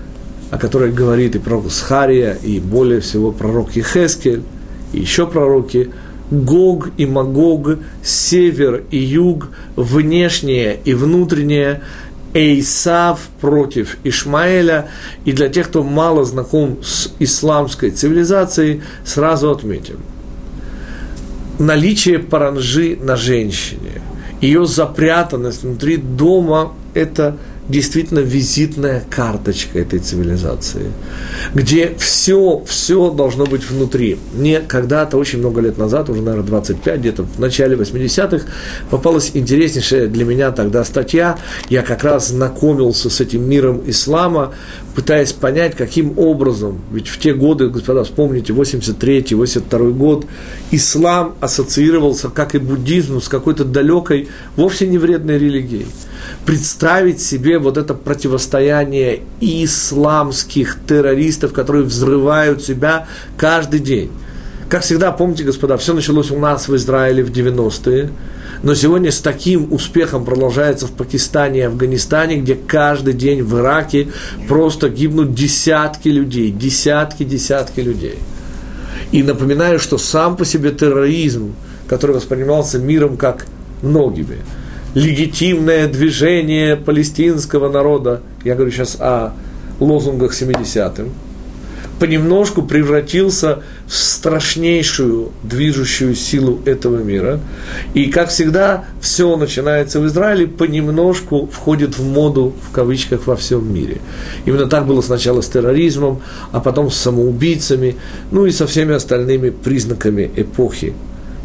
о которой говорит и пророк Схария, и более всего пророк Ехескель, и еще пророки, Гог и Магог, север и юг, внешнее и внутреннее – Эйсав против Ишмаэля. И для тех, кто мало знаком с исламской цивилизацией, сразу отметим. Наличие паранжи на женщине, ее запрятанность внутри дома – это действительно визитная карточка этой цивилизации, где все, все должно быть внутри. Мне когда-то, очень много лет назад, уже, наверное, 25, где-то в начале 80-х, попалась интереснейшая для меня тогда статья. Я как раз знакомился с этим миром ислама, пытаясь понять, каким образом, ведь в те годы, господа, вспомните, 83-й, 82 год, ислам ассоциировался, как и буддизм, с какой-то далекой, вовсе не вредной религией представить себе вот это противостояние исламских террористов, которые взрывают себя каждый день. Как всегда, помните, господа, все началось у нас в Израиле в 90-е, но сегодня с таким успехом продолжается в Пакистане и Афганистане, где каждый день в Ираке просто гибнут десятки людей, десятки, десятки людей. И напоминаю, что сам по себе терроризм, который воспринимался миром как многими, легитимное движение палестинского народа, я говорю сейчас о лозунгах 70-м, понемножку превратился в страшнейшую движущую силу этого мира. И, как всегда, все начинается в Израиле, понемножку входит в моду, в кавычках, во всем мире. Именно так было сначала с терроризмом, а потом с самоубийцами, ну и со всеми остальными признаками эпохи,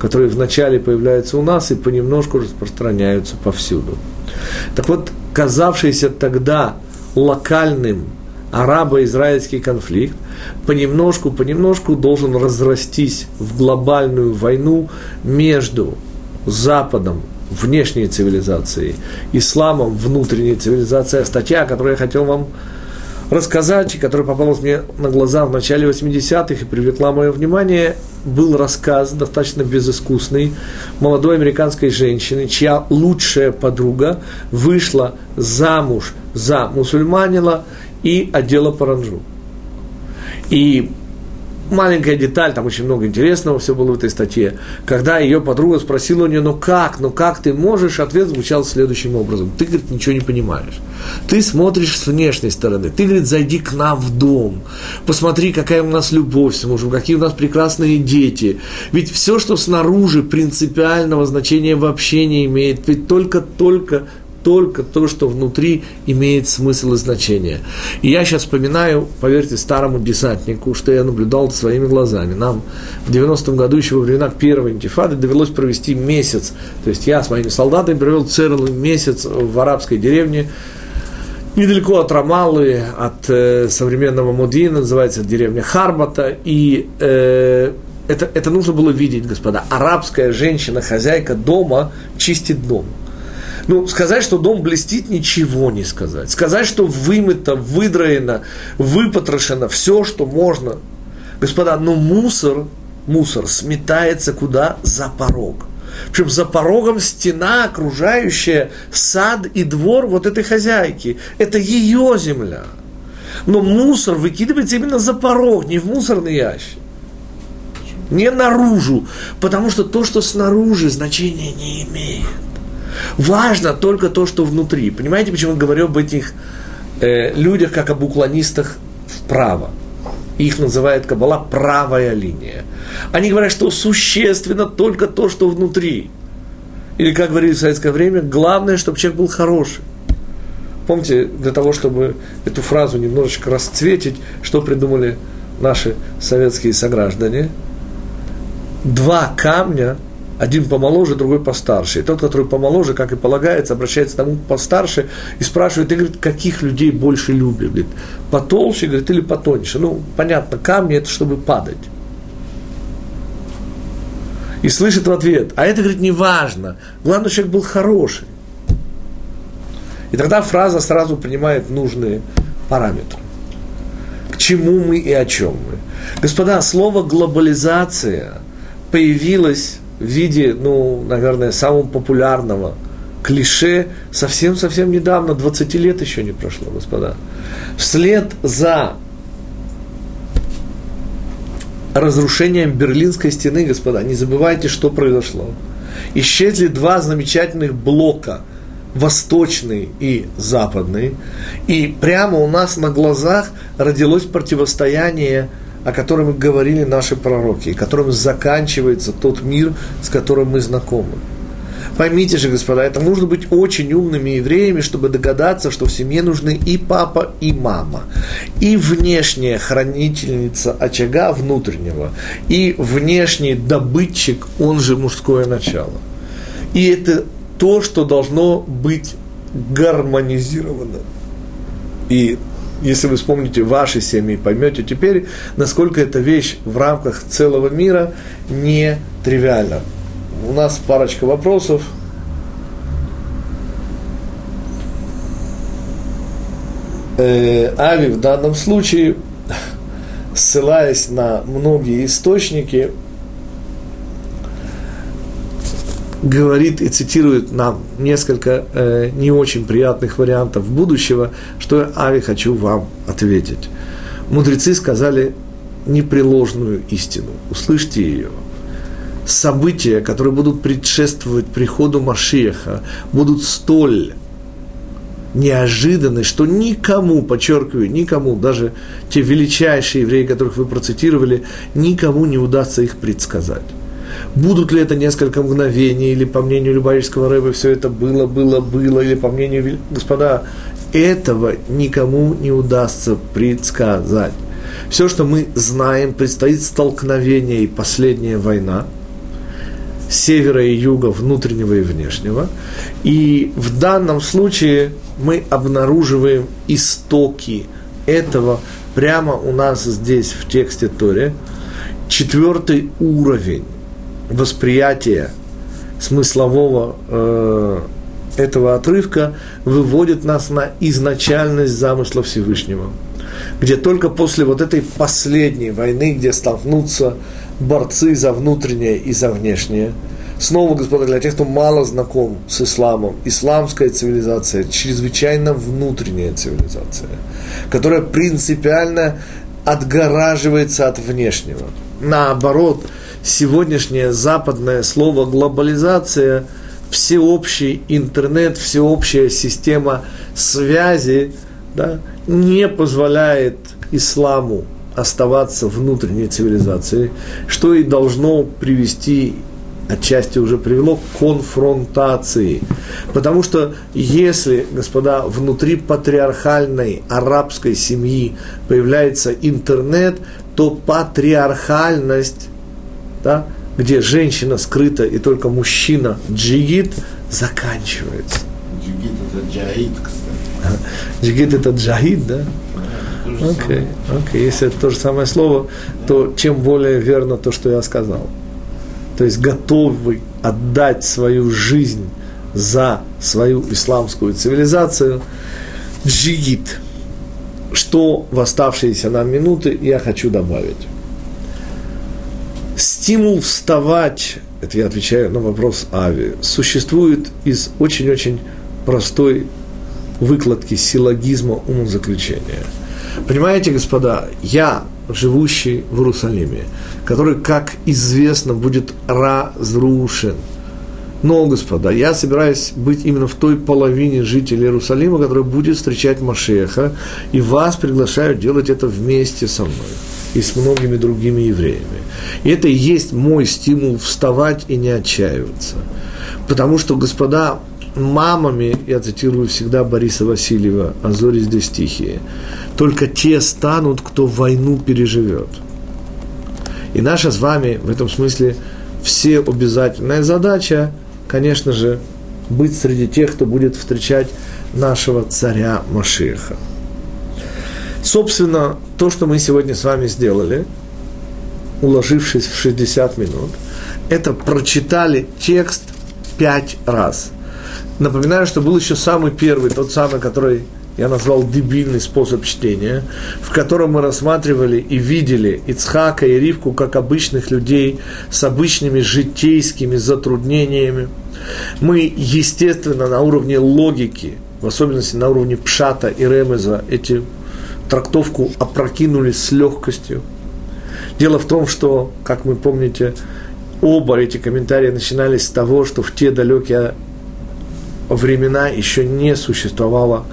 которые вначале появляются у нас и понемножку распространяются повсюду. Так вот, казавшийся тогда локальным арабо-израильский конфликт понемножку, понемножку должен разрастись в глобальную войну между Западом, внешней цивилизацией, исламом, внутренней цивилизацией. Статья, которую я хотел вам рассказать, и которая попалась мне на глаза в начале 80-х и привлекла мое внимание, был рассказ достаточно безыскусный молодой американской женщины, чья лучшая подруга вышла замуж за мусульманина и одела паранджу. И маленькая деталь, там очень много интересного все было в этой статье. Когда ее подруга спросила у нее, ну как, ну как ты можешь, ответ звучал следующим образом. Ты, говорит, ничего не понимаешь. Ты смотришь с внешней стороны. Ты, говорит, зайди к нам в дом. Посмотри, какая у нас любовь с мужем, какие у нас прекрасные дети. Ведь все, что снаружи принципиального значения вообще не имеет. Ведь только-только только то, что внутри имеет смысл и значение. И я сейчас вспоминаю, поверьте, старому десантнику, что я наблюдал своими глазами. Нам в 90-м году, еще во времена первой интифады, довелось провести месяц. То есть я с моими солдатами провел целый месяц в арабской деревне, недалеко от Рамалы, от э, современного Мудина, называется деревня Харбата, и э, это, это нужно было видеть, господа. Арабская женщина, хозяйка дома, чистит дом. Ну, сказать, что дом блестит, ничего не сказать. Сказать, что вымыто, выдроено, выпотрошено, все, что можно. Господа, но мусор, мусор сметается куда? За порог. Причем за порогом стена, окружающая сад и двор вот этой хозяйки. Это ее земля. Но мусор выкидывается именно за порог, не в мусорный ящик. Не наружу. Потому что то, что снаружи, значения не имеет. Важно только то, что внутри. Понимаете, почему я говорю об этих э, людях, как об уклонистах вправо? Их называет Кабала правая линия. Они говорят, что существенно только то, что внутри. Или, как говорили в советское время, главное, чтобы человек был хороший. Помните, для того, чтобы эту фразу немножечко расцветить, что придумали наши советские сограждане? Два камня один помоложе, другой постарше. И тот, который помоложе, как и полагается, обращается к тому постарше и спрашивает, и говорит, каких людей больше любит? Говорит, потолще, говорит, или потоньше? Ну, понятно, камни это чтобы падать. И слышит в ответ, а это, говорит, не важно. Главное, человек был хороший. И тогда фраза сразу принимает нужные параметры. К чему мы и о чем мы. Господа, слово глобализация появилось в виде, ну, наверное, самого популярного клише совсем-совсем недавно, 20 лет еще не прошло, господа. Вслед за разрушением Берлинской стены, господа, не забывайте, что произошло. Исчезли два замечательных блока, восточный и западный, и прямо у нас на глазах родилось противостояние о котором говорили наши пророки, и которым заканчивается тот мир, с которым мы знакомы. Поймите же, господа, это нужно быть очень умными евреями, чтобы догадаться, что в семье нужны и папа, и мама, и внешняя хранительница очага внутреннего, и внешний добытчик, он же мужское начало. И это то, что должно быть гармонизировано. И если вы вспомните ваши семьи, поймете теперь, насколько эта вещь в рамках целого мира не тривиальна. У нас парочка вопросов. Э, Ави в данном случае, ссылаясь на многие источники, говорит и цитирует нам несколько э, не очень приятных вариантов будущего, что я, Ави, хочу вам ответить. Мудрецы сказали непреложную истину. Услышьте ее. События, которые будут предшествовать приходу Машеха, будут столь неожиданны, что никому, подчеркиваю, никому, даже те величайшие евреи, которых вы процитировали, никому не удастся их предсказать. Будут ли это несколько мгновений, или по мнению Любавичского рэба все это было, было, было, или по мнению, господа, этого никому не удастся предсказать. Все, что мы знаем, предстоит столкновение и последняя война севера и юга, внутреннего и внешнего. И в данном случае мы обнаруживаем истоки этого прямо у нас здесь в тексте Торе. Четвертый уровень восприятия смыслового э, этого отрывка выводит нас на изначальность замысла Всевышнего, где только после вот этой последней войны, где столкнутся борцы за внутреннее и за внешнее, снова, господа, для тех, кто мало знаком с исламом, исламская цивилизация чрезвычайно внутренняя цивилизация, которая принципиально отгораживается от внешнего. Наоборот, сегодняшнее западное слово глобализация, всеобщий интернет, всеобщая система связи да, не позволяет исламу оставаться внутренней цивилизацией, что и должно привести отчасти уже привело к конфронтации. Потому что если, господа, внутри патриархальной арабской семьи появляется интернет, то патриархальность да, где женщина скрыта и только мужчина джигит, заканчивается. Джигит это джаид, кстати. Джигит это джахид, да? Окей, okay, okay. Если это то же самое слово, то чем более верно то, что я сказал. То есть готовый отдать свою жизнь за свою исламскую цивилизацию, джигит. Что в оставшиеся нам минуты я хочу добавить стимул вставать, это я отвечаю на вопрос Ави, существует из очень-очень простой выкладки силлогизма умозаключения. Понимаете, господа, я, живущий в Иерусалиме, который, как известно, будет разрушен. Но, господа, я собираюсь быть именно в той половине жителей Иерусалима, которая будет встречать Машеха, и вас приглашаю делать это вместе со мной и с многими другими евреями. И это и есть мой стимул вставать и не отчаиваться. Потому что, господа, мамами, я цитирую всегда Бориса Васильева, а зори здесь тихие, только те станут, кто войну переживет. И наша с вами в этом смысле все обязательная задача, конечно же, быть среди тех, кто будет встречать нашего царя Машиха. Собственно, то, что мы сегодня с вами сделали, уложившись в 60 минут, это прочитали текст пять раз. Напоминаю, что был еще самый первый, тот самый, который я назвал дебильный способ чтения, в котором мы рассматривали и видели Ицхака и Ривку как обычных людей с обычными житейскими затруднениями. Мы, естественно, на уровне логики, в особенности на уровне Пшата и Ремеза, эти трактовку опрокинули с легкостью. Дело в том, что, как вы помните, оба эти комментарии начинались с того, что в те далекие времена еще не существовало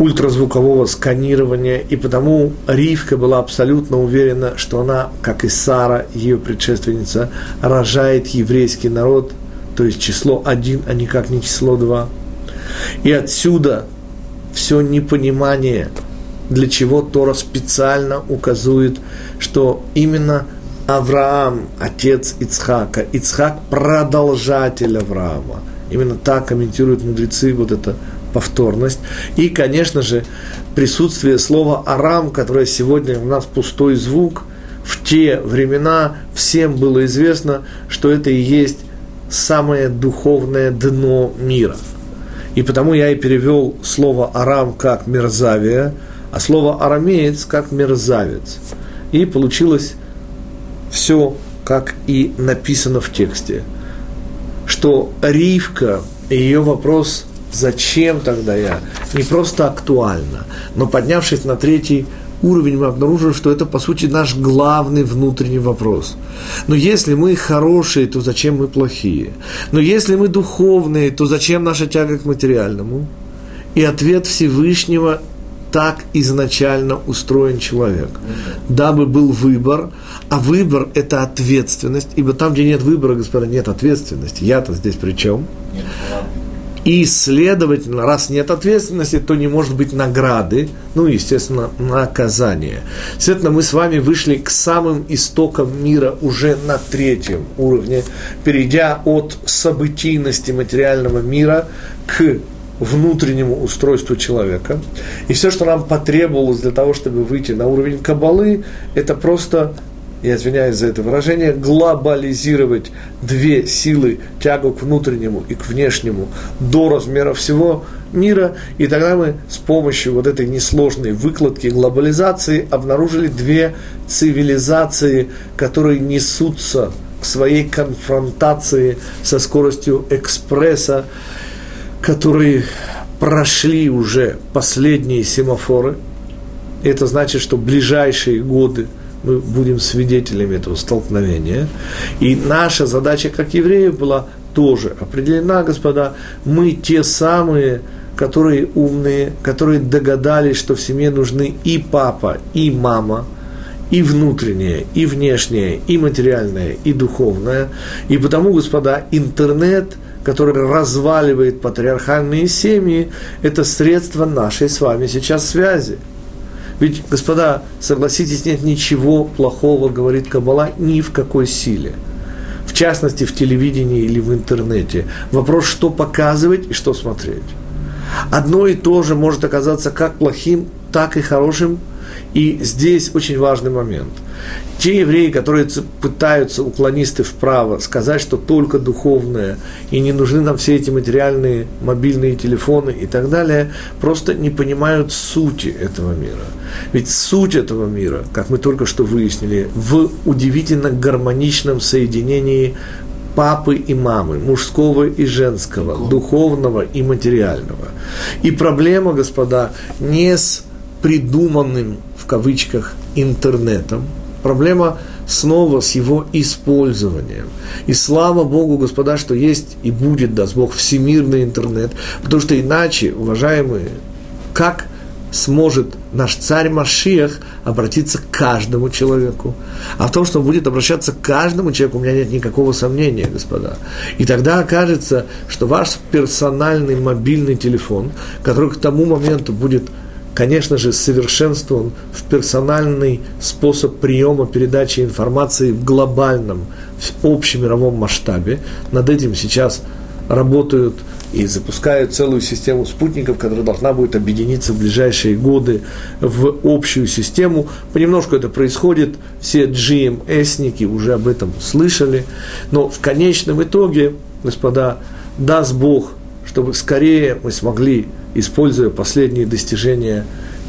ультразвукового сканирования, и потому Ривка была абсолютно уверена, что она, как и Сара, ее предшественница, рожает еврейский народ, то есть число один, а никак не число два. И отсюда все непонимание – для чего Тора специально указывает, что именно Авраам, отец Ицхака, Ицхак – продолжатель Авраама. Именно так комментируют мудрецы вот эту повторность. И, конечно же, присутствие слова «арам», которое сегодня у нас пустой звук, в те времена всем было известно, что это и есть самое духовное дно мира. И потому я и перевел слово «арам» как «мерзавие», а слово арамеец как мерзавец. И получилось все, как и написано в тексте. что Ривка и ее вопрос «Зачем тогда я?» не просто актуально, но поднявшись на третий уровень, мы обнаружили, что это, по сути, наш главный внутренний вопрос. Но если мы хорошие, то зачем мы плохие? Но если мы духовные, то зачем наша тяга к материальному? И ответ Всевышнего так изначально устроен человек. Дабы был выбор, а выбор – это ответственность, ибо там, где нет выбора, господа, нет ответственности. Я-то здесь при чем? И, следовательно, раз нет ответственности, то не может быть награды, ну, естественно, наказания. Следовательно, мы с вами вышли к самым истокам мира уже на третьем уровне, перейдя от событийности материального мира к внутреннему устройству человека. И все, что нам потребовалось для того, чтобы выйти на уровень кабалы, это просто, я извиняюсь за это выражение, глобализировать две силы, тягу к внутреннему и к внешнему, до размера всего мира. И тогда мы с помощью вот этой несложной выкладки глобализации обнаружили две цивилизации, которые несутся к своей конфронтации со скоростью экспресса, которые прошли уже последние семафоры. Это значит, что ближайшие годы мы будем свидетелями этого столкновения. И наша задача, как евреев, была тоже определена, господа. Мы те самые, которые умные, которые догадались, что в семье нужны и папа, и мама, и внутреннее, и внешнее, и материальное, и духовное. И потому, господа, интернет – который разваливает патриархальные семьи, это средство нашей с вами сейчас связи. Ведь, господа, согласитесь, нет ничего плохого, говорит Кабала, ни в какой силе. В частности, в телевидении или в интернете. Вопрос, что показывать и что смотреть. Одно и то же может оказаться как плохим, так и хорошим. И здесь очень важный момент – те евреи, которые пытаются, уклонисты вправо, сказать, что только духовное, и не нужны нам все эти материальные мобильные телефоны и так далее, просто не понимают сути этого мира. Ведь суть этого мира, как мы только что выяснили, в удивительно гармоничном соединении папы и мамы, мужского и женского, духовного и материального. И проблема, господа, не с придуманным, в кавычках, интернетом – Проблема снова с его использованием. И слава Богу, господа, что есть и будет, даст Бог, всемирный интернет, потому что иначе, уважаемые, как сможет наш царь Машиах обратиться к каждому человеку. А в том, что он будет обращаться к каждому человеку, у меня нет никакого сомнения, господа. И тогда окажется, что ваш персональный мобильный телефон, который к тому моменту будет конечно же, совершенствован в персональный способ приема передачи информации в глобальном, в общемировом масштабе. Над этим сейчас работают и запускают целую систему спутников, которая должна будет объединиться в ближайшие годы в общую систему. Понемножку это происходит, все GMS-ники уже об этом слышали, но в конечном итоге, господа, даст Бог, чтобы скорее мы смогли используя последние достижения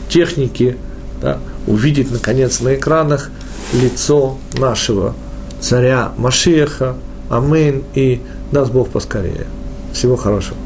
техники, да, увидеть, наконец, на экранах лицо нашего царя Машеха. Амин. И даст Бог поскорее. Всего хорошего.